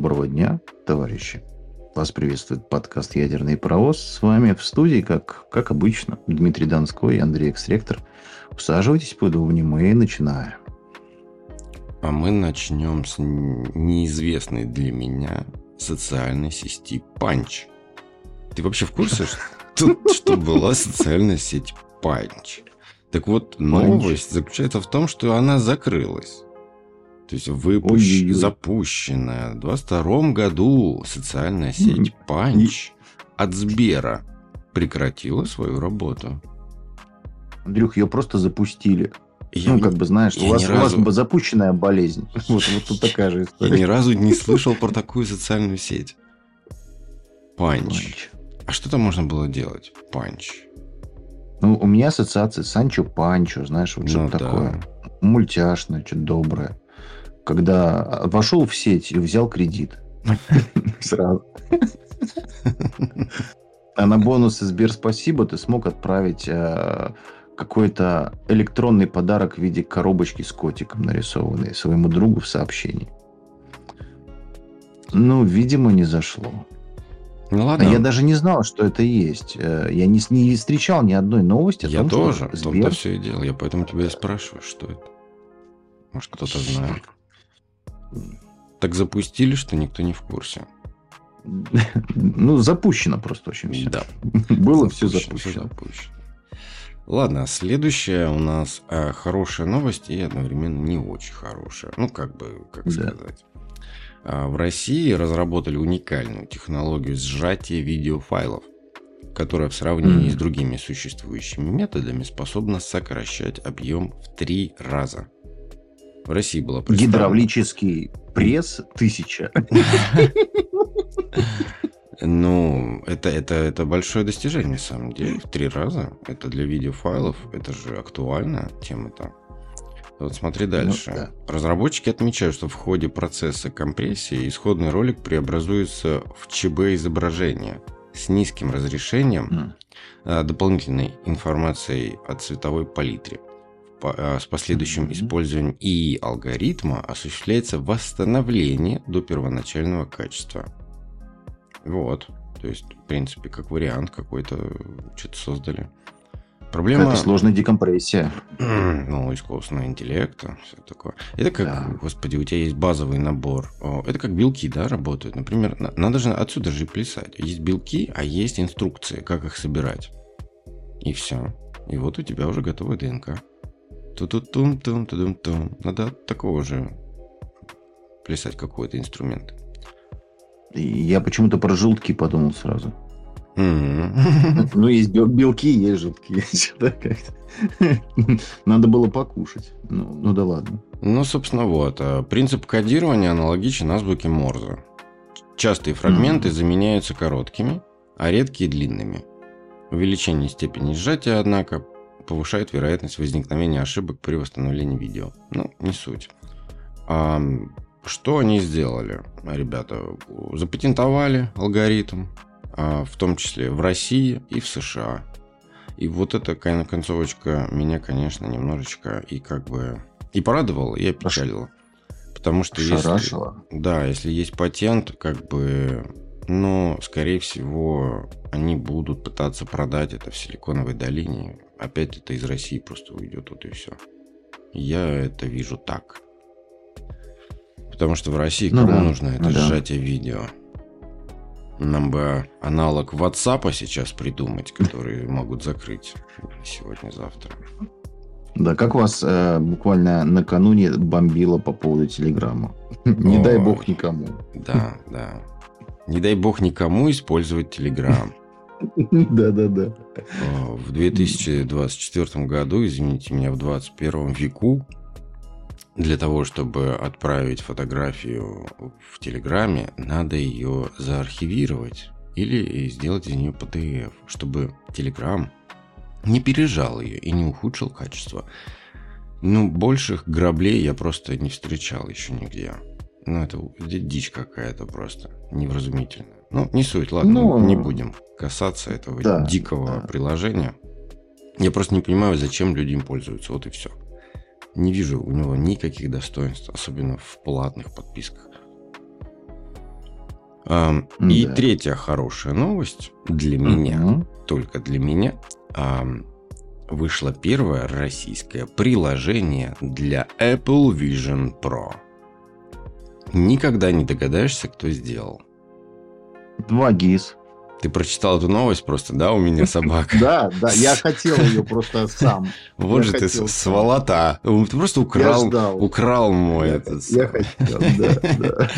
Доброго дня, товарищи. Вас приветствует подкаст «Ядерный паровоз». С вами в студии, как, как обычно, Дмитрий Донской и Андрей Экстректор. Усаживайтесь поудобнее, мы начинаем. А мы начнем с неизвестной для меня социальной сети Панч. Ты вообще в курсе, что, что была социальная сеть Панч? Так вот, новость заключается в том, что она закрылась. То есть выпущ... запущенная в 22 году социальная сеть Панч от Сбера прекратила свою работу. Андрюх, ее просто запустили. Я, ну, как бы, знаешь, у вас, разу... у вас запущенная болезнь. Вот, вот тут такая же история. Я ни разу не слышал про такую социальную сеть. Панч. А что там можно было делать? Панч. Ну, у меня ассоциация Санчо Панчо, знаешь, вот что-то ну, такое. Да. Мультяшное, что-то доброе когда вошел в сеть и взял кредит. Сразу. А на бонусы Сбер спасибо ты смог отправить э, какой-то электронный подарок в виде коробочки с котиком нарисованной своему другу в сообщении. Ну, видимо, не зашло. Ну ладно. А я даже не знал, что это есть. Э, я не, не встречал ни одной новости. Я том, тоже. Что Сбер... том-то все и делал. Я поэтому тебя и спрашиваю, что это. Может, кто-то знает. Так запустили, что никто не в курсе. Ну, запущено просто очень все. Да. Было все запущено. Ладно, следующая у нас э, хорошая новость и одновременно не очень хорошая. Ну, как бы, как да. сказать. А, в России разработали уникальную технологию сжатия видеофайлов, которая в сравнении mm. с другими существующими методами способна сокращать объем в три раза. В России была Гидравлический пресс тысяча. Ну, это, это, это большое достижение, на самом деле. В три раза. Это для видеофайлов. Это же актуальная тема-то. Вот смотри ну дальше. Ну, да. Разработчики отмечают, что в ходе процесса компрессии исходный ролик преобразуется в ЧБ изображение с низким разрешением, mm. дополнительной информацией о цветовой палитре. А, с последующим использованием и алгоритма осуществляется восстановление до первоначального качества. Вот. То есть, в принципе, как вариант какой-то что-то создали. Проблема... Это сложная декомпрессия. Ну, искусственного интеллекта, все такое. Это как, да. господи, у тебя есть базовый набор. Это как белки, да, работают. Например, надо же отсюда же плясать. Есть белки, а есть инструкции, как их собирать. И все. И вот у тебя уже готовая ДНК ту ту тум тум ту тум тум Надо такого же плясать какой-то инструмент. Я почему-то про желтки подумал сразу. Ну, есть белки, есть желтки. Надо было покушать. Ну, ну да ладно. Ну, собственно, вот. А принцип кодирования аналогичен азбуке Морзе. Частые фрагменты заменяются короткими, а редкие – длинными. Увеличение степени сжатия, однако, повышает вероятность возникновения ошибок при восстановлении видео. Ну, не суть. А, что они сделали, ребята? Запатентовали алгоритм, а, в том числе в России и в США. И вот эта концовочка меня, конечно, немножечко и как бы и порадовала, и опечалила. Потому что если, да, если есть патент, как бы, ну, скорее всего, они будут пытаться продать это в Силиконовой долине опять это из России просто уйдет, вот и все. Я это вижу так. Потому что в России ну, кому да, нужно это ну, сжатие да. видео? Нам бы аналог WhatsApp сейчас придумать, который могут закрыть сегодня-завтра. Да, как вас э, буквально накануне бомбило по поводу Телеграма? Не дай бог никому. Да, да. Не дай бог никому использовать Телеграм. Да-да-да. В 2024 году, извините меня, в 21 веку, для того, чтобы отправить фотографию в Телеграме, надо ее заархивировать или сделать из нее PDF, чтобы Телеграм не пережал ее и не ухудшил качество. Ну, больших граблей я просто не встречал еще нигде. Ну, это дичь какая-то просто, невразумительная. Ну, не суть, ладно, ну, не будем касаться этого да, дикого да. приложения. Я просто не понимаю, зачем люди им пользуются, вот и все. Не вижу у него никаких достоинств, особенно в платных подписках. И да. третья хорошая новость для меня, угу. только для меня. А, вышло первое российское приложение для Apple Vision Pro. Никогда не догадаешься, кто сделал. 2 ГИС. Ты прочитал эту новость просто, да, у меня собака? Да, да, я хотел ее просто сам. Вот же ты сволота. Ты просто украл, украл мой этот. Я хотел, да, да.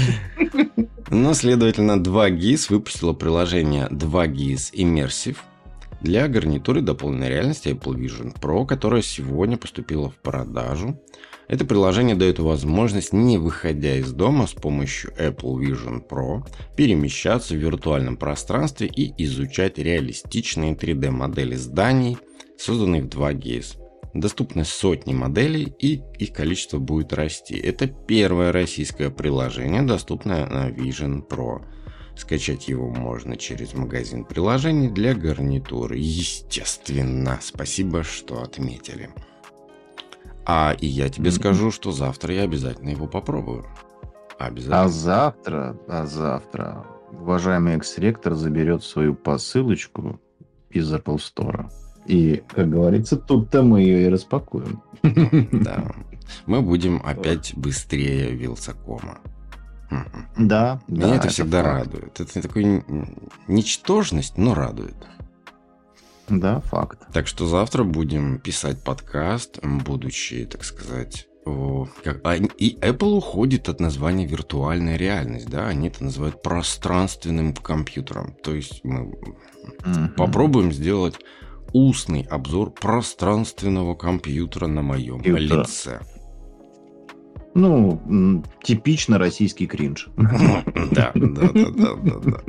Ну, следовательно, 2GIS выпустило приложение 2GIS Immersive для гарнитуры дополненной реальности Apple Vision Pro, которое сегодня поступило в продажу. Это приложение дает возможность, не выходя из дома с помощью Apple Vision Pro, перемещаться в виртуальном пространстве и изучать реалистичные 3D-модели зданий, созданные в 2GIS. Доступны сотни моделей и их количество будет расти. Это первое российское приложение, доступное на Vision Pro. Скачать его можно через магазин приложений для гарнитуры. Естественно, спасибо, что отметили. А и я тебе скажу, что завтра я обязательно его попробую. Обязательно. А завтра, а завтра уважаемый экс-ректор заберет свою посылочку из Apple Store. И, как говорится, тут-то мы ее и распакуем. Да. Мы будем опять быстрее Вилсакома. Да, Меня да, это всегда факт. радует. Это такой ничтожность, но радует. Да, факт. Так что завтра будем писать подкаст, будучи, так сказать, о, как, а, и Apple уходит от названия виртуальная реальность, да, они это называют пространственным компьютером. То есть мы mm-hmm. попробуем сделать устный обзор пространственного компьютера на моем Компьютера. лице. Ну, типично российский кринж. Да, да, да, да, да.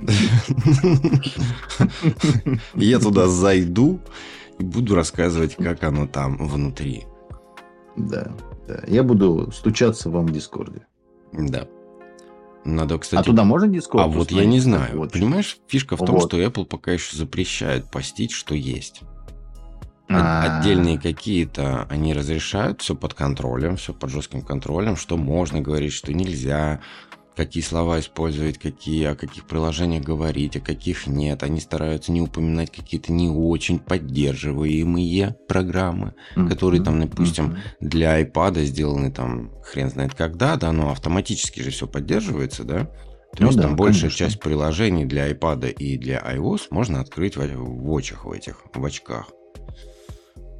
Я туда зайду и буду рассказывать, как оно там внутри. Да, да. Я буду стучаться вам в Дискорде. Да. Надо, кстати... А туда можно Дискорд? А вот я не знаю. Вот. Понимаешь, фишка в том, вот. что Apple пока еще запрещает постить, что есть. А-а-а. Отдельные какие-то они разрешают, все под контролем, все под жестким контролем, что можно говорить, что нельзя, какие слова использовать, какие, о каких приложениях говорить, о каких нет. Они стараются не упоминать какие-то не очень поддерживаемые программы, mm-hmm. которые там, допустим, mm-hmm. для iPad сделаны там хрен знает когда, да, но автоматически же все поддерживается, да. То ну есть да, там большая конечно. часть приложений для iPad и для iOS можно открыть в, в очах в этих, в очках.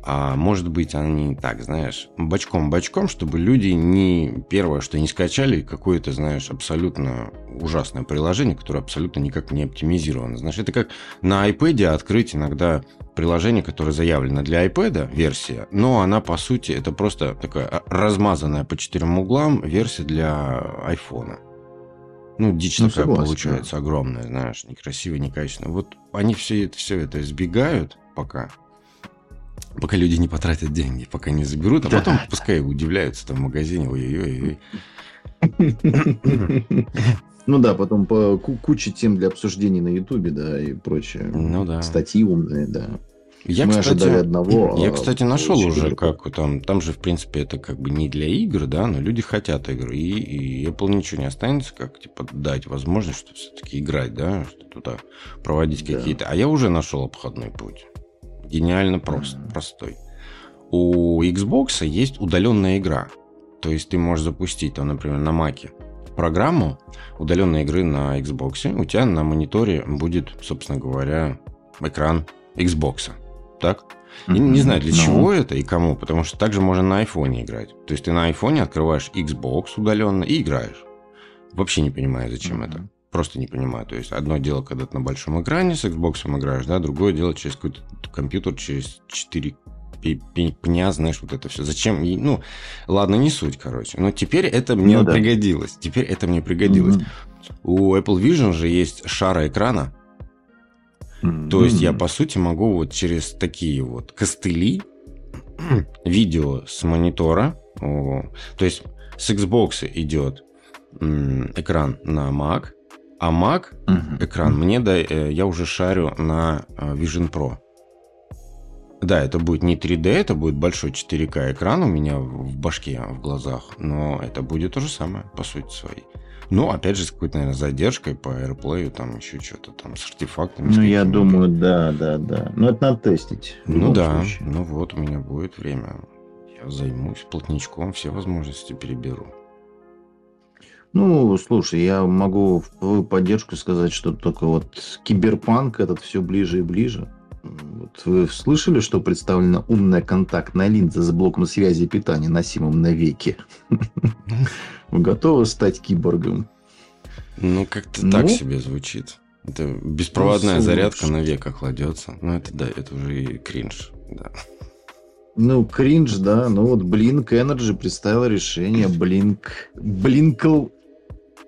А может быть, они так, знаешь, бочком-бочком, чтобы люди не первое, что не скачали какое-то, знаешь, абсолютно ужасное приложение, которое абсолютно никак не оптимизировано. Знаешь, это как на iPad открыть иногда приложение, которое заявлено для iPad версия, но она, по сути, это просто такая размазанная по четырем углам версия для iPhone. Ну, дичь ну, такая согласен, получается да. огромная, знаешь, некрасивая, некачественная. Вот они все это, все это избегают пока пока люди не потратят деньги, пока не заберут, а да. потом пускай удивляются там в магазине, ой-ой-ой. Ну да, потом по куче тем для обсуждений на Ютубе, да, и прочее. Ну да. Статьи умные, да. Я, Мы кстати, ожидали одного. Я, а кстати, нашел уже, как там, там же, в принципе, это как бы не для игр, да, но люди хотят игры, и, и Apple ничего не останется, как, типа, дать возможность, что все-таки играть, да, что туда проводить да. какие-то. А я уже нашел обходной путь. Гениально прост, простой. У Xbox есть удаленная игра. То есть ты можешь запустить, там, например, на Маке программу удаленной игры на Xbox. У тебя на мониторе будет, собственно говоря, экран Xbox. Так? И не знаю, для чего no. Ну. это и кому, потому что также можно на айфоне играть. То есть ты на айфоне открываешь Xbox удаленно и играешь. Вообще не понимаю, зачем mm-hmm. это. Просто не понимаю. То есть, одно дело, когда ты на большом экране с Xbox играешь, да, другое дело через какой-то компьютер, через 4 пня, знаешь, вот это все. Зачем? Ну, ладно, не суть, короче. Но теперь это мне ну, да. пригодилось. Теперь это мне пригодилось. Mm-hmm. У Apple Vision же есть шара экрана. Mm-hmm. То есть я, по сути, могу вот через такие вот костыли видео с монитора. То есть с Xbox идет экран на Mac, а Mac uh-huh. экран мне да, э, я уже шарю на э, Vision Pro. Да, это будет не 3D, это будет большой 4К экран у меня в башке, в глазах, но это будет то же самое, по сути своей. Ну, опять же, с какой-то, наверное, задержкой по AirPlay, там еще что-то там с артефактами. Ну, с я думаю, да, да, да. Но это надо тестить. Ну да, случае. ну вот у меня будет время. Я займусь плотничком, все возможности переберу. Ну, слушай, я могу в твою поддержку сказать, что только вот киберпанк этот все ближе и ближе. Вот вы слышали, что представлена умная контактная линза с блоком связи и питания, носимым на веке? Вы готовы стать киборгом? Ну, как-то Ну? так себе звучит. Это беспроводная Ну, зарядка на века кладется. Ну, это да, это уже и кринж. Да. Ну, кринж, да. Ну вот Blink Energy представила решение Blink... Blinkle...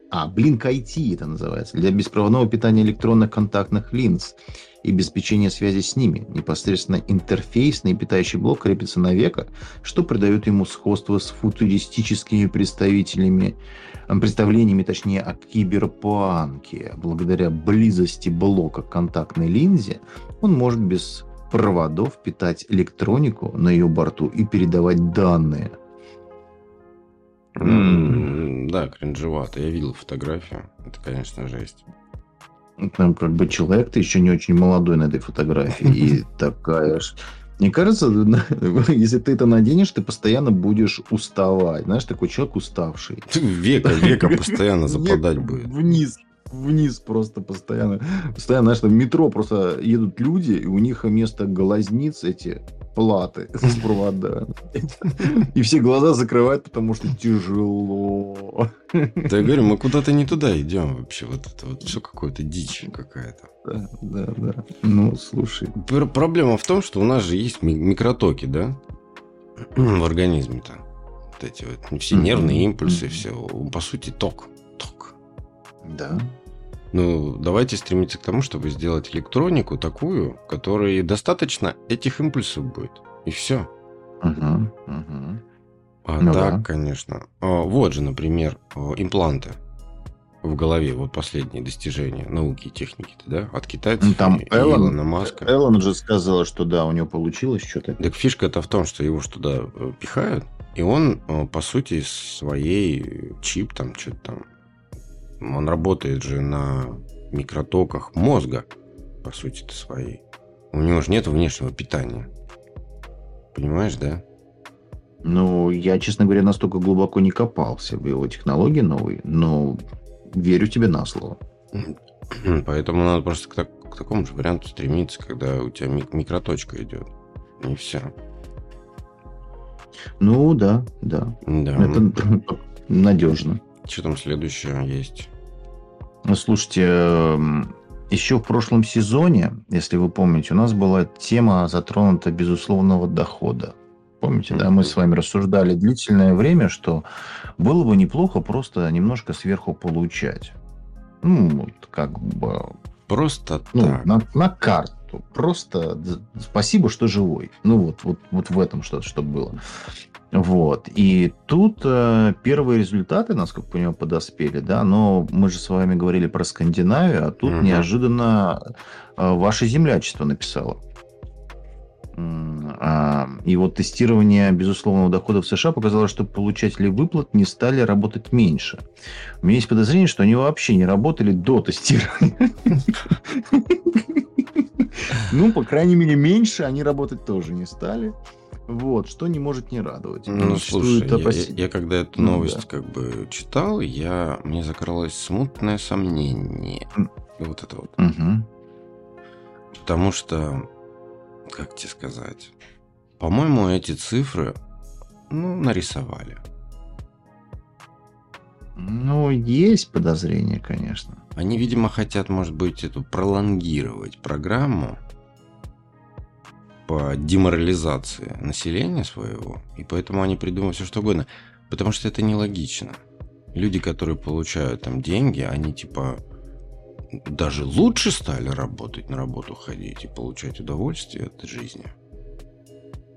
А, Blink IT это называется. Для беспроводного питания электронных контактных линз и обеспечения связи с ними. Непосредственно интерфейсный питающий блок крепится на века, что придает ему сходство с футуристическими представителями представлениями, точнее, о киберпанке. Благодаря близости блока к контактной линзе он может без проводов питать электронику на ее борту и передавать данные. Ну, Да, кринжевато. Я видел фотографию. Это, конечно, жесть. Там как бы человек-то еще не очень молодой на этой фотографии. И такая ж... Мне кажется, если ты это наденешь, ты постоянно будешь уставать. Знаешь, такой человек уставший. Века, века постоянно западать будет. Вниз, вниз просто постоянно. Постоянно, знаешь, там в метро просто едут люди, и у них вместо глазниц эти платы с проводами. И все глаза закрывают, потому что тяжело. Да я говорю, мы куда-то не туда идем вообще. Вот это вот все какое-то дичь какая-то. Да, да, да. Ну, слушай. Пр- Проблема в том, что у нас же есть ми- микротоки, да? В организме-то. Вот эти вот все нервные импульсы, все. По сути. Ток. Да. Ну, давайте стремиться к тому, чтобы сделать электронику такую, которой достаточно этих импульсов будет. И все. Угу, угу. А Ну так, да. конечно. А, Вот же, например, импланты в голове. Вот последние достижения науки и техники, да? От китайцев Ну, там и Элон- Илона Маска. Эллен же сказала, что да, у него получилось что-то. Так фишка-то в том, что его ж туда э, пихают, и он, э, по сути, своей чип там, что-то там, он работает же на микротоках мозга, по сути-то своей. У него же нет внешнего питания. Понимаешь, да? Ну, я, честно говоря, настолько глубоко не копался в его технологии новые, но верю тебе на слово. Поэтому надо просто к, так- к такому же варианту стремиться, когда у тебя мик- микроточка идет. И все. Ну, да, да. Да. Это надежно. Что там следующее есть? Ну, Слушайте, эм, еще в прошлом сезоне, если вы помните, у нас была тема затронута безусловного дохода. Помните, да, мы с вами рассуждали длительное время, что было бы неплохо просто немножко сверху получать. Ну, вот как бы Просто ну, так. на, на карту. Просто спасибо, что живой. Ну, вот, вот, вот в этом что-то, что было. Вот. И тут э, первые результаты, насколько понимаю, подоспели, да, но мы же с вами говорили про Скандинавию, а тут Мгм. неожиданно э, ваше землячество написало. А, И вот тестирование безусловного дохода в США показало, что получатели выплат не стали работать меньше. У меня есть подозрение, что они вообще не работали до тестирования. Ну, по крайней мере, меньше они работать тоже не стали. Вот, что не может не радовать. Ну, слушай, Существует я, я- когда эту Ну, новость да. как бы читал, я, мне закралось смутное сомнение. Вот это вот. Мгм. Потому что, как тебе сказать, по-моему, эти цифры, ну, нарисовали. Ну, есть подозрение, конечно. Они, видимо, хотят, может быть, эту пролонгировать программу по деморализации населения своего, и поэтому они придумывают все что угодно, потому что это нелогично. Люди, которые получают там деньги, они типа даже лучше стали работать, на работу ходить и получать удовольствие от жизни.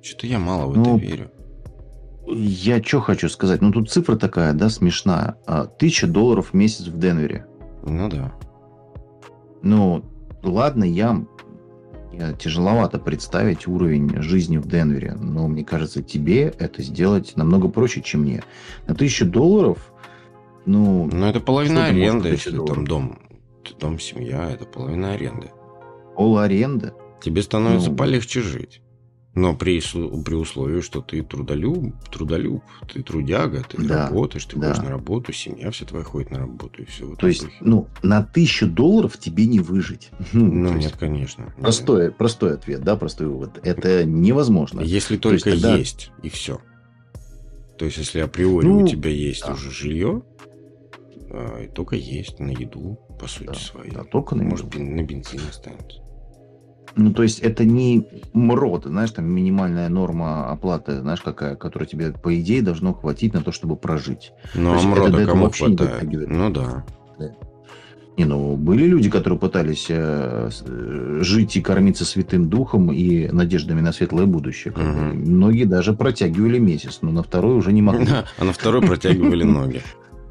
Что-то я мало в это Ну, верю. Я что хочу сказать? Ну, тут цифра такая, да, смешная. А, Тысяча долларов в месяц в Денвере. Ну да. Ну, ладно, я тяжеловато представить уровень жизни в Денвере, но мне кажется, тебе это сделать намного проще, чем мне. На тысячу долларов Ну, Но это половина аренды, если 1000 там долларов? дом. Дом, семья, это половина аренды. пол аренды. Тебе становится Ну. полегче жить. Но при, при условии, что ты трудолюб, трудолюб, ты трудяга, ты Да, работаешь, ты да. ходишь на работу, семья вся твоя ходит на работу, и все. в То есть, духе. ну, на тысячу долларов тебе не выжить. Ну, то нет, есть конечно. нет. Простой, простой ответ, да, простой вывод. Это невозможно. Если То есть только тогда- есть, и все. То есть, если априори Ну, у тебя есть да. уже жилье, а, и только есть на еду, по сути Да, своей. да, только на Может, еду. на бензин останется. Ну, то есть это не МРОД, знаешь, там минимальная норма оплаты, знаешь, какая, которая тебе, по идее, должно хватить на то, чтобы прожить. Ну, а мрода кому хватает? Ну да. Не, ну, были люди, которые пытались э, э, жить и кормиться святым духом и надеждами на светлое будущее. бы. Мгм. Многие даже протягивали месяц, но на второй уже не могли. А на второй протягивали ноги.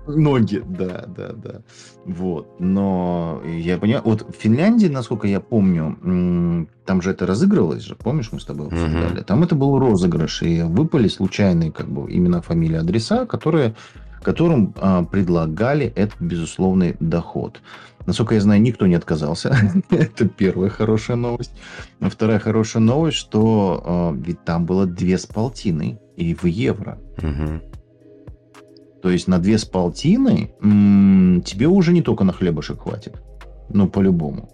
Ноги, да, да, да. Вот. Но я понимаю, вот в Финляндии, насколько я помню, там же это разыгрывалось же, помнишь, мы с тобой обсуждали? Там это был розыгрыш, и выпали случайные как бы имена, фамилии, адреса, которые, которым а, предлагали этот безусловный доход. Насколько я знаю, никто не отказался. Это первая хорошая новость. А Вторая хорошая новость, что а, ведь там было две с полтиной и в евро. Мгм. То есть на две с полтиной м, тебе уже не только на хлебушек хватит. Ну, по-любому.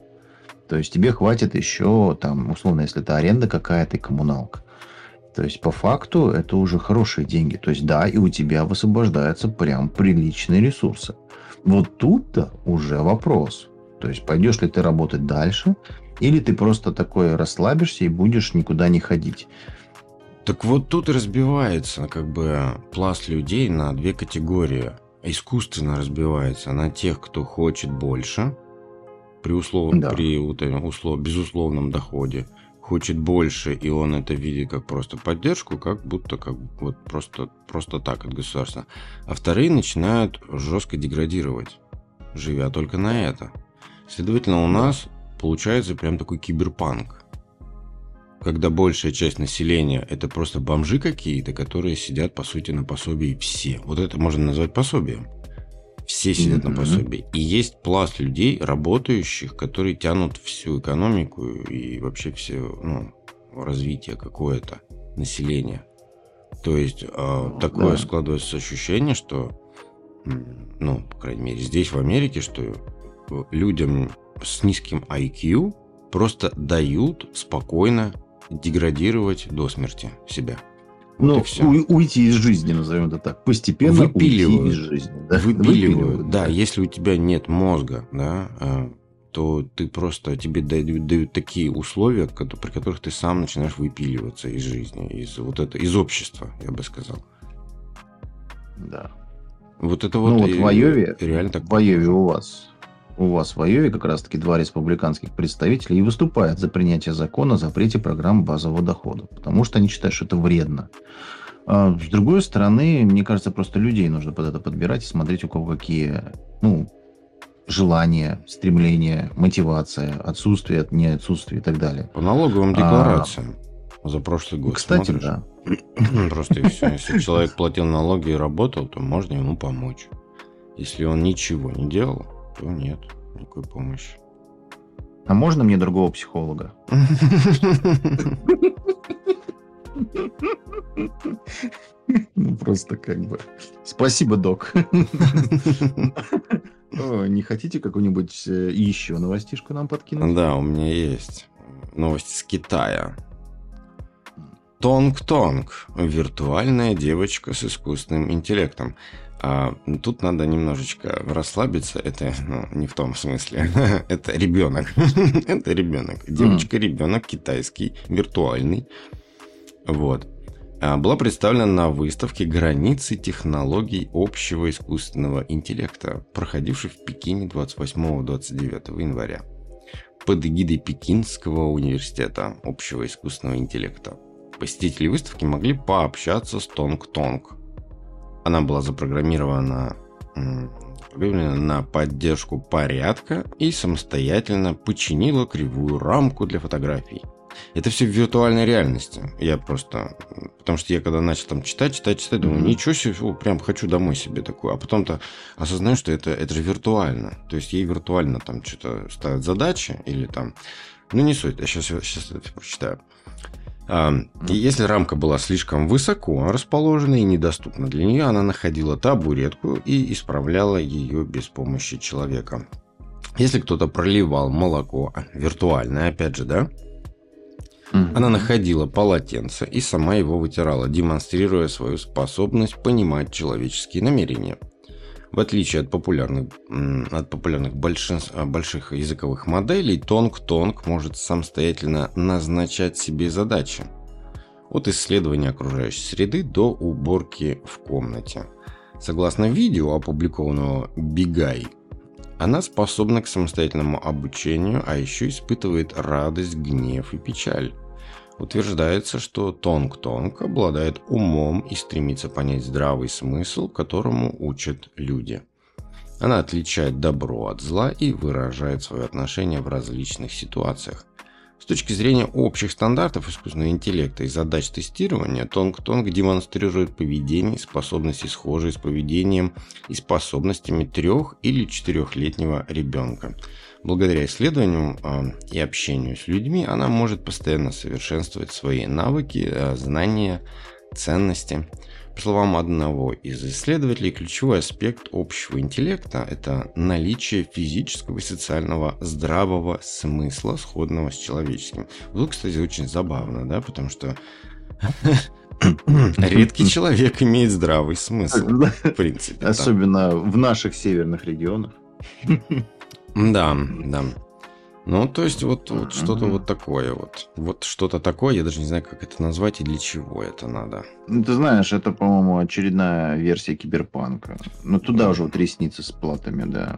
То есть тебе хватит еще, там, условно, если это аренда какая-то и коммуналка. То есть по факту это уже хорошие деньги. То есть да, и у тебя высвобождаются прям приличные ресурсы. Вот тут-то уже вопрос. То есть пойдешь ли ты работать дальше, или ты просто такой расслабишься и будешь никуда не ходить. Так вот тут разбивается как бы пласт людей на две категории. Искусственно разбивается на тех, кто хочет больше, при, услов... Да. при услов... безусловном доходе, хочет больше, и он это видит как просто поддержку, как будто как вот просто, просто так от государства. А вторые начинают жестко деградировать, живя только на это. Следовательно, у нас получается прям такой киберпанк когда большая часть населения это просто бомжи какие-то, которые сидят, по сути, на пособии все. Вот это можно назвать пособием. Все сидят на Мгм. пособии. И есть пласт людей, работающих, которые тянут всю экономику и вообще все ну, развитие какое-то населения. То есть э, такое Да. складывается ощущение, что, ну, по крайней мере, здесь, в Америке, что людям с низким IQ просто дают спокойно деградировать до смерти себя. Вот ну, уй- уйти из жизни, назовем это так. Постепенно уйти Выпиливают. из жизни. Да? Выпиливают. Да, если у тебя нет мозга, да, э, то ты просто тебе дают, дают такие условия, при которых ты сам начинаешь выпиливаться из жизни, из вот это, из общества, я бы сказал. Да. Вот это вот, Ну, вот в Айове- реально так. В Айове у вас. У вас в Айове как раз-таки два республиканских представителя и выступают за принятие закона о запрете программ базового дохода. Потому что они считают, что это вредно. А с другой стороны, мне кажется, просто людей нужно под это подбирать и смотреть, у кого какие ну, желания, стремления, мотивация, отсутствие, не отсутствие и так далее. По налоговым А, декларациям за прошлый год. Кстати, смотришь? да. Просто и все. Если человек платил налоги и работал, то можно ему помочь. Если он ничего не делал, то нет никакой помощи. А можно мне другого психолога? Ну, просто как бы... Спасибо, док. Не хотите какую-нибудь э, еще новостишку нам подкинуть? Да, у меня есть новость с Китая. Тонг-Тонг. Виртуальная девочка с искусственным интеллектом. А, тут надо немножечко расслабиться. Это ну, не в том смысле. Это ребенок. Это ребенок. Девочка-ребенок китайский, виртуальный. Вот. А, Была представлена на выставке «Границы технологий общего искусственного интеллекта», проходившей в Пекине 28-29 января под эгидой Пекинского университета общего искусственного интеллекта. Посетители выставки могли пообщаться с Тонг-Тонг. Она была запрограммирована на поддержку порядка и самостоятельно починила кривую рамку для фотографий. Это все в виртуальной реальности. Я просто... Потому что я когда начал там читать, читать, читать, думаю, mm-hmm. ничего себе, фу, прям хочу домой себе такую. А потом-то осознаю, что это, это же виртуально. То есть ей виртуально там что-то ставят задачи или там... Ну, не суть, я сейчас, сейчас это прочитаю. А, если рамка была слишком высоко расположена и недоступна для нее, она находила табуретку и исправляла ее без помощи человека. Если кто-то проливал молоко, а, виртуальное, опять же, да, она находила полотенце и сама его вытирала, демонстрируя свою способность понимать человеческие намерения. В отличие от популярных, от популярных большинств, больших языковых моделей, Тонг-Тонг может самостоятельно назначать себе задачи. От исследования окружающей среды до уборки в комнате. Согласно видео, опубликованного BIGAI, она способна к самостоятельному обучению, а еще испытывает радость, гнев и печаль. Утверждается, что Тонг-Тонг обладает умом и стремится понять здравый смысл, которому учат люди. Она отличает добро от зла и выражает свое отношение в различных ситуациях. С точки зрения общих стандартов искусственного интеллекта и задач тестирования, Тонг-Тонг демонстрирует поведение и способности, схожие с поведением и способностями трех- или четырехлетнего ребенка – Благодаря исследованиям а, и общению с людьми она может постоянно совершенствовать свои навыки, а, знания, ценности. По словам одного из исследователей, ключевой аспект общего интеллекта – это наличие физического и социального здравого смысла, сходного с человеческим. Вот, кстати, очень забавно, да, потому что редкий человек имеет здравый смысл, в принципе. Особенно в наших северных регионах. Да, да. Ну, то есть вот, вот что-то вот такое вот. Вот что-то такое, я даже не знаю, как это назвать и для чего это надо. Ну, ты знаешь, это, по-моему, очередная версия киберпанка. Ну, туда уже вот ресницы с платами, да.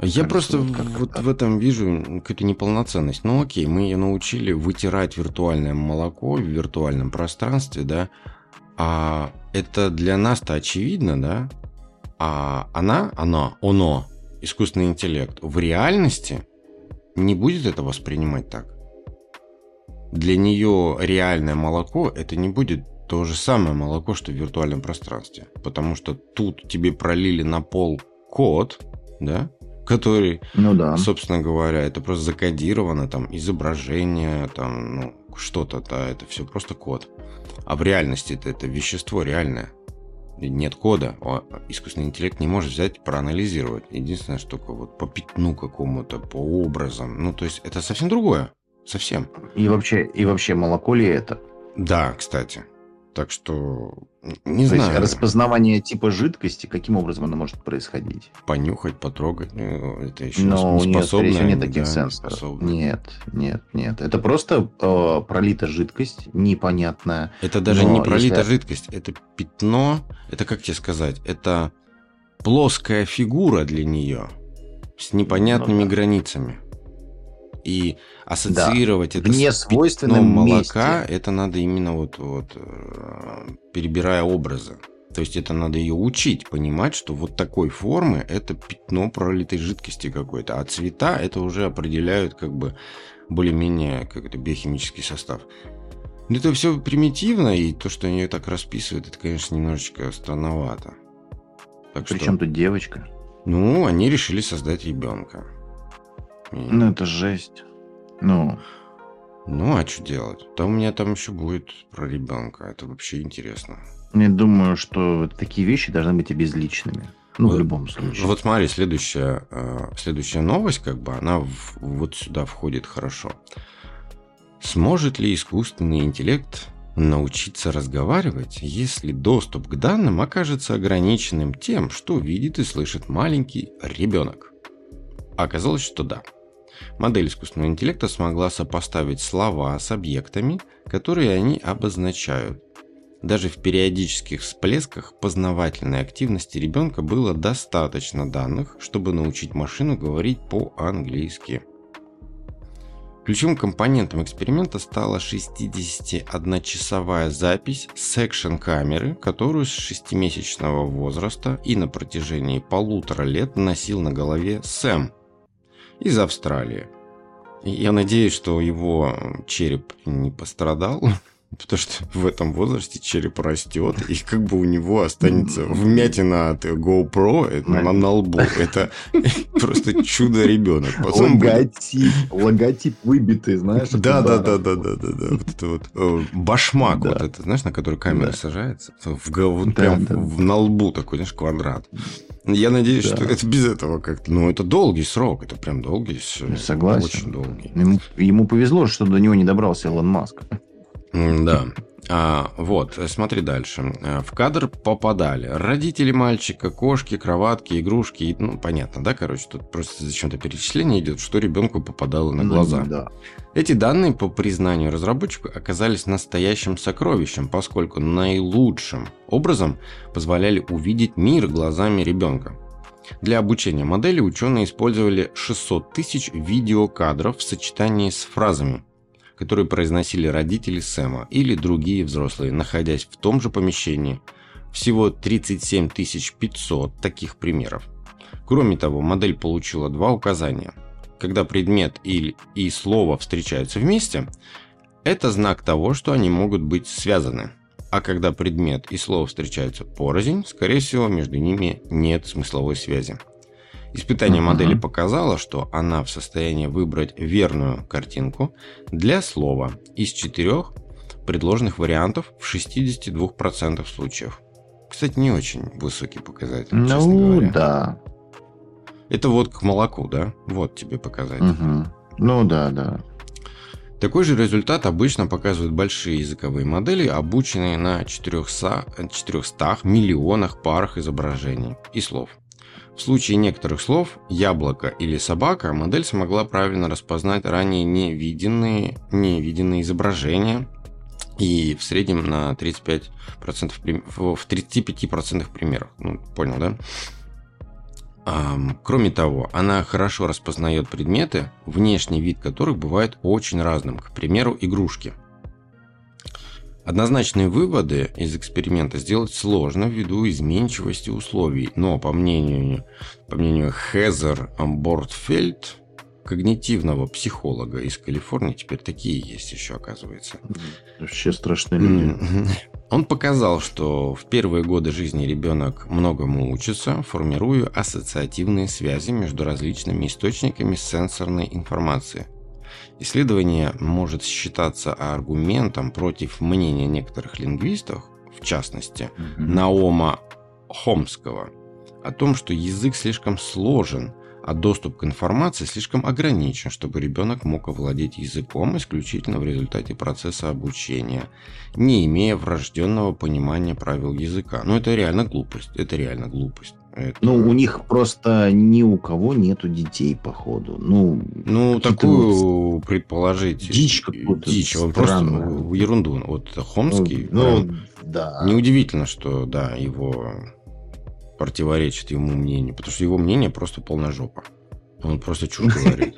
Я Кажется, просто вот, вот в этом вижу какую-то неполноценность. Ну окей, мы ее научили вытирать виртуальное молоко в виртуальном пространстве, да, а это для нас-то очевидно, да, а она, она, оно, искусственный интеллект в реальности не будет это воспринимать так. Для нее реальное молоко это не будет то же самое молоко, что в виртуальном пространстве. Потому что тут тебе пролили на пол код, да, который, ну да. собственно говоря, это просто закодировано, там, изображение, там, ну, что-то, да, это все просто код. А в реальности это, это вещество реальное нет кода, а искусственный интеллект не может взять проанализировать. Единственное, что только вот по пятну какому-то, по образам. Ну, то есть это совсем другое. Совсем. И вообще, и вообще молоко ли это? Да, кстати. Так что не То знаю. Есть распознавание типа жидкости, каким образом оно может происходить? Понюхать, потрогать, ну, это еще Но не нет, способно. нет таких да, сенсоров. Способно. Нет, нет, нет. Это просто э, пролита жидкость, непонятная. Это даже не пролита если... жидкость, это пятно, это как тебе сказать, это плоская фигура для нее с непонятными ну, да. границами. И ассоциировать да. это Вне с пятном молока, месте. это надо именно вот, вот э, перебирая образы. То есть это надо ее учить, понимать, что вот такой формы это пятно пролитой жидкости какой-то, а цвета это уже определяют как бы более-менее как это биохимический состав. Но это все примитивно, и то, что они так расписывают, это, конечно, немножечко странновато. Так Причем что... тут девочка? Ну, они решили создать ребенка. Ну, это жесть. Ну. Ну, а что делать? Да у меня там еще будет про ребенка. Это вообще интересно. Я думаю, что такие вещи должны быть обезличенными. Ну, вот, в любом случае. Вот смотри, следующая, э, следующая новость, как бы, она в, вот сюда входит хорошо. Сможет ли искусственный интеллект научиться разговаривать, если доступ к данным окажется ограниченным тем, что видит и слышит маленький ребенок? Оказалось, что да. Модель искусственного интеллекта смогла сопоставить слова с объектами, которые они обозначают. Даже в периодических всплесках познавательной активности ребенка было достаточно данных, чтобы научить машину говорить по-английски. Ключевым компонентом эксперимента стала 61-часовая запись секшн-камеры, которую с 6-месячного возраста и на протяжении полутора лет носил на голове Сэм, из Австралии. Я надеюсь, что его череп не пострадал. Потому что в этом возрасте череп растет, и как бы у него останется вмятина от GoPro на, на лбу. Это просто чудо-ребенок. Логотип, логотип выбитый, знаешь? Да, да, да, да, да, да, да. Вот это вот э, башмак, вот это, знаешь, на который камера сажается. В, вот прям на лбу такой, знаешь, квадрат. Я надеюсь, что это без этого как-то. Ну, это долгий срок, это прям долгий. Согласен. Очень долгий. Ему, ему повезло, что до него не добрался Илон Маск. Да. А, вот, смотри дальше. В кадр попадали родители мальчика, кошки, кроватки, игрушки. Ну, понятно, да, короче, тут просто зачем-то перечисление идет, что ребенку попадало на глаза. Mm, да. Эти данные, по признанию разработчика, оказались настоящим сокровищем, поскольку наилучшим образом позволяли увидеть мир глазами ребенка. Для обучения модели ученые использовали 600 тысяч видеокадров в сочетании с фразами – которые произносили родители Сэма или другие взрослые, находясь в том же помещении. Всего 37 500 таких примеров. Кроме того, модель получила два указания. Когда предмет или и слово встречаются вместе, это знак того, что они могут быть связаны. А когда предмет и слово встречаются порознь, скорее всего, между ними нет смысловой связи. Испытание uh-huh. модели показало, что она в состоянии выбрать верную картинку для слова из четырех предложенных вариантов в 62% случаев. Кстати, не очень высокий показатель, ну, честно говоря. да. Это вот к молоку, да? Вот тебе показатель. Угу. Ну да, да. Такой же результат обычно показывают большие языковые модели, обученные на 400, 400 миллионах парах изображений и слов. В случае некоторых слов «яблоко» или «собака» модель смогла правильно распознать ранее невиденные, невиденные изображения и в среднем на 35%, в 35% примерах. Ну, понял, да? Кроме того, она хорошо распознает предметы, внешний вид которых бывает очень разным, к примеру, игрушки – Однозначные выводы из эксперимента сделать сложно ввиду изменчивости условий, но по мнению, по мнению Хезер Бортфельд, когнитивного психолога из Калифорнии, теперь такие есть еще, оказывается. Вообще страшные люди. Он показал, что в первые годы жизни ребенок многому учится, формируя ассоциативные связи между различными источниками сенсорной информации – Исследование может считаться аргументом против мнения некоторых лингвистов, в частности, mm-hmm. Наома Хомского, о том, что язык слишком сложен, а доступ к информации слишком ограничен, чтобы ребенок мог овладеть языком исключительно в результате процесса обучения, не имея врожденного понимания правил языка. Ну, это реально глупость. Это реально глупость. Это... Ну, у них просто ни у кого нету детей, походу. Ну, ну такую вот предположить. Дичь какую-то. Дичь, он просто ерунду. Вот Хомский. Ну, ну да. Неудивительно, что, да, его противоречит ему мнению, потому что его мнение просто полная жопа. Он просто чушь говорит.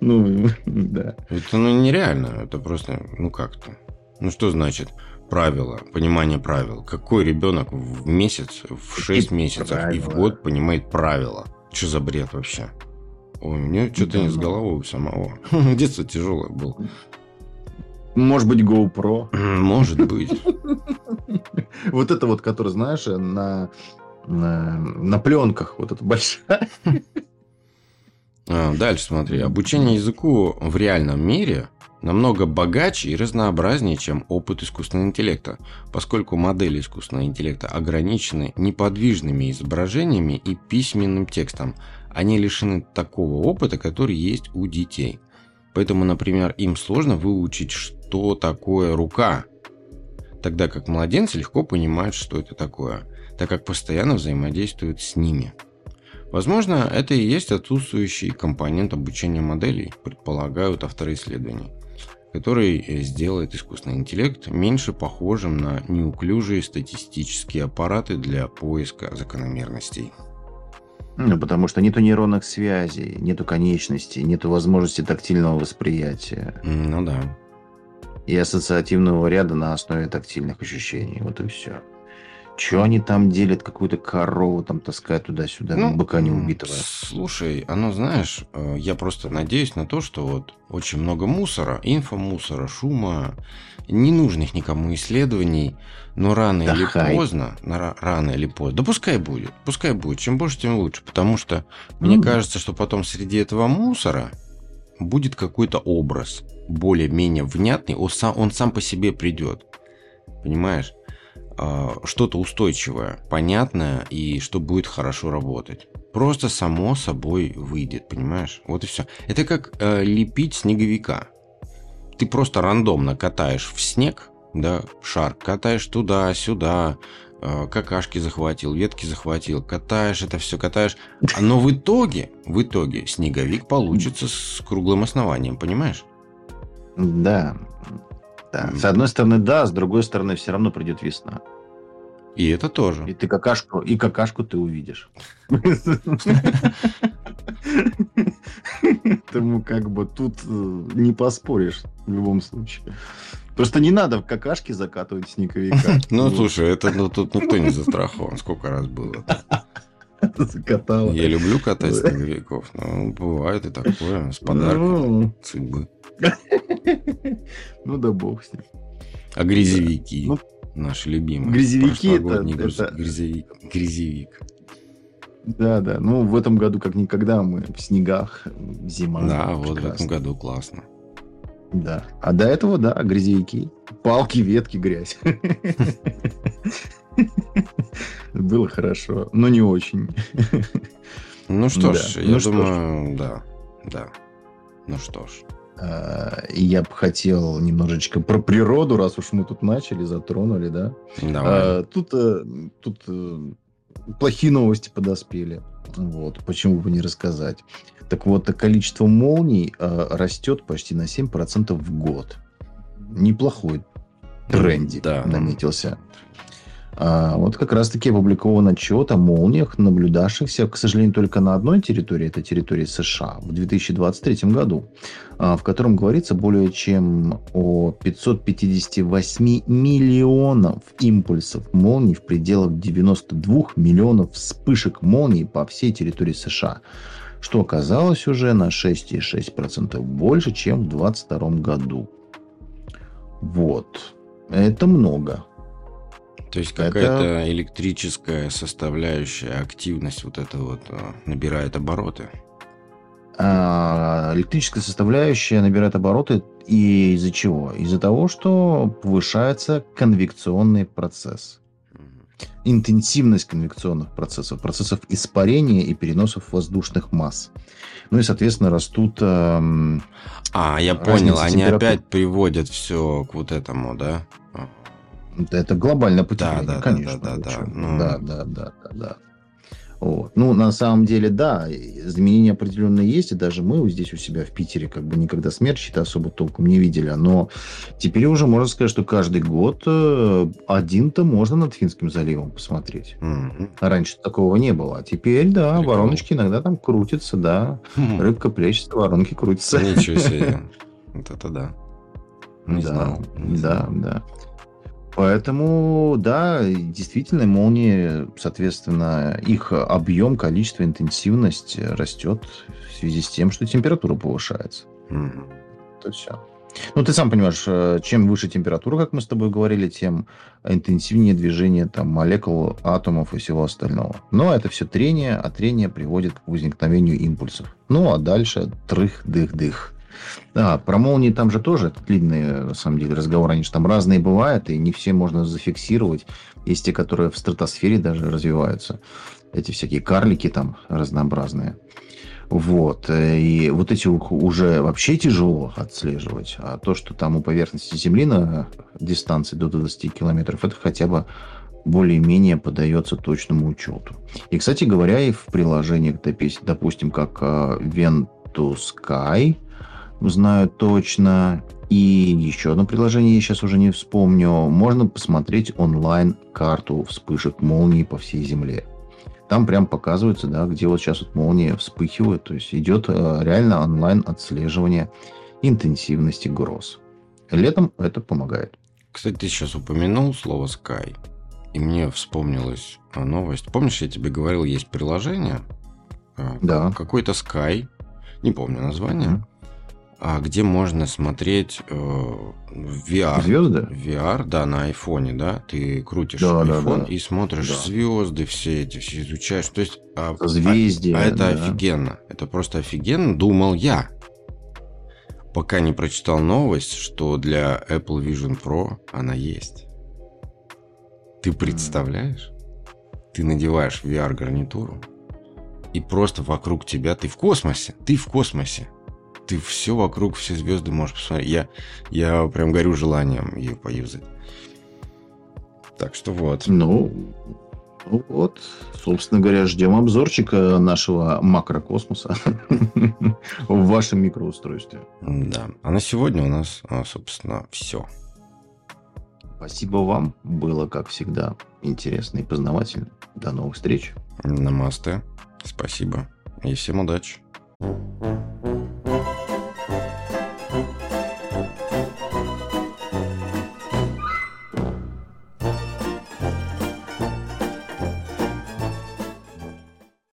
Ну, да. Это ну, нереально. Это просто, ну как-то. Ну что значит? Правила, понимание правил. Какой ребенок в месяц, в 6 месяцев правила. и в год понимает правила? Что за бред вообще? Ой, мне что-то не с головой у самого. Детство тяжелое было. Может быть, GoPro. Может быть. Вот это вот, который, знаешь, на, на, на пленках, вот это большая. А, дальше смотри. Обучение языку в реальном мире намного богаче и разнообразнее, чем опыт искусственного интеллекта, поскольку модели искусственного интеллекта ограничены неподвижными изображениями и письменным текстом. Они лишены такого опыта, который есть у детей. Поэтому, например, им сложно выучить, что такое рука, тогда как младенцы легко понимают, что это такое, так как постоянно взаимодействуют с ними. Возможно, это и есть отсутствующий компонент обучения моделей, предполагают авторы исследований который э, сделает искусственный интеллект меньше похожим на неуклюжие статистические аппараты для поиска закономерностей. Ну, потому что нету нейронных связей, нету конечностей, нету возможности тактильного восприятия. Ну да. И ассоциативного ряда на основе тактильных ощущений. Вот и все. Че они там делят, какую-то корову там таскают туда-сюда, ну, быка не убитого? Слушай, оно, знаешь, э, я просто надеюсь на то, что вот очень много мусора, инфомусора, шума, ненужных никому исследований, но рано да или хай. поздно, рано или поздно, да пускай будет, пускай будет, чем больше, тем лучше, потому что mm. мне кажется, что потом среди этого мусора будет какой-то образ более-менее внятный, он сам, он сам по себе придет, понимаешь? А, что-то устойчивое, понятное и что будет хорошо работать. Просто само собой выйдет, понимаешь? Вот и все. Это как э, лепить снеговика. Ты просто рандомно катаешь в снег, да, шар, катаешь туда-сюда, э, какашки захватил, ветки захватил, катаешь это все, катаешь. Но в итоге, в итоге снеговик получится с круглым основанием, понимаешь? Да, да. С одной стороны, да, с другой стороны, все равно придет весна. И это тоже. И ты какашку, и какашку ты увидишь. Поэтому как бы тут э, не поспоришь в любом случае. Просто не надо в какашки закатывать снеговика. Ну, слушай, это ну, тут никто не застрахован. Сколько раз было. Закатал. Я люблю катать снеговиков, но бывает и такое, с подарком ну. судьбы. Ну да бог с ним. А грязевики? Ну, наши любимые. Грязевики это, это... Грязевик. Грязевик. Да, да. Ну, в этом году как никогда мы в снегах, зима. Да, вот в этом году классно. Да. А до этого, да, грязевики. Палки, ветки, грязь. Было хорошо, но не очень. Ну что ж, я ну думаю, да, да. Ну что ж. А, я бы хотел немножечко про природу, раз уж мы тут начали, затронули, да. Давай. А, тут, э, тут э, плохие новости подоспели. Вот, почему бы не рассказать. Так вот, количество молний э, растет почти на 7% в год. Неплохой тренде да. наметился. А, вот как раз-таки опубликован отчет о молниях, наблюдавшихся, к сожалению, только на одной территории, это территории США, в 2023 году, а, в котором говорится более чем о 558 миллионов импульсов молний в пределах 92 миллионов вспышек молний по всей территории США, что оказалось уже на 6,6% больше, чем в 2022 году. Вот. Это много. То есть какая-то это... электрическая составляющая, активность вот это вот а, набирает обороты? А, электрическая составляющая набирает обороты и из-за чего? Из-за того, что повышается конвекционный процесс. Интенсивность конвекционных процессов, процессов испарения и переносов воздушных масс. Ну и, соответственно, растут... Эм, а, я понял, они опять приводят все к вот этому, да? Это глобальное потепление, да, да, конечно. Да, да, да, ну... да, да, да, да, да. Вот. Ну, на самом деле, да, изменения определенные есть, и даже мы здесь у себя в Питере как бы никогда смерчи-то особо толком не видели, но теперь уже можно сказать, что каждый год э, один-то можно над Финским заливом посмотреть. Mm-hmm. Раньше такого не было, а теперь, да, Прикол. вороночки иногда там крутятся, да, mm-hmm. рыбка плещется, воронки крутятся. Ничего себе, вот это да. Не да, знал. Не да, знал. да. Поэтому, да, действительно, молнии, соответственно, их объем, количество, интенсивность растет в связи с тем, что температура повышается. Mm-hmm. Это все. Ну, ты сам понимаешь, э, чем выше температура, как мы с тобой говорили, тем интенсивнее движение там, молекул, атомов и всего остального. Но это все трение, а трение приводит к возникновению импульсов. Ну, а дальше трых-дых-дых. Да, про молнии там же тоже длинные, на самом деле, разговоры. Они же там разные бывают, и не все можно зафиксировать. Есть те, которые в стратосфере даже развиваются. Эти всякие карлики там разнообразные. Вот. И вот эти уже вообще тяжело отслеживать. А то, что там у поверхности Земли на дистанции до 20 километров, это хотя бы более-менее подается точному учету. И, кстати говоря, и в приложениях, допустим, как э, Ventusky, знаю точно. И еще одно приложение, я сейчас уже не вспомню. Можно посмотреть онлайн карту вспышек молний по всей Земле. Там прям показывается, да, где вот сейчас вот молнии вспыхивают. То есть идет э, реально онлайн отслеживание интенсивности гроз. Летом это помогает. Кстати, ты сейчас упомянул слово Sky. И мне вспомнилась а, новость. Помнишь, я тебе говорил, есть приложение? а, Да. Какой-то Sky, не помню название, Мгм. А, где можно смотреть э, VR. Звезды? VR, да, на айфоне, да, ты крутишь Да, да, iPhone да. и смотришь Да. звезды все эти, все изучаешь. То есть, а, Созвездия, а это да. офигенно. Это просто офигенно, думал я. Пока не прочитал новость, что для Apple Vision Pro она есть. Ты представляешь? Ты надеваешь VR-гарнитуру, и просто вокруг тебя ты в космосе. Ты в космосе. Ты все вокруг, все звезды можешь посмотреть. Я, я прям горю желанием ее поюзать. Так что вот. Ну, ну вот, собственно говоря, ждем обзорчика нашего макрокосмоса в вашем микроустройстве. Да. А на сегодня у нас, а, собственно, все. Спасибо вам. Было, как всегда, интересно и познавательно. До новых встреч. Намасте. Спасибо. И всем удачи. Thank you.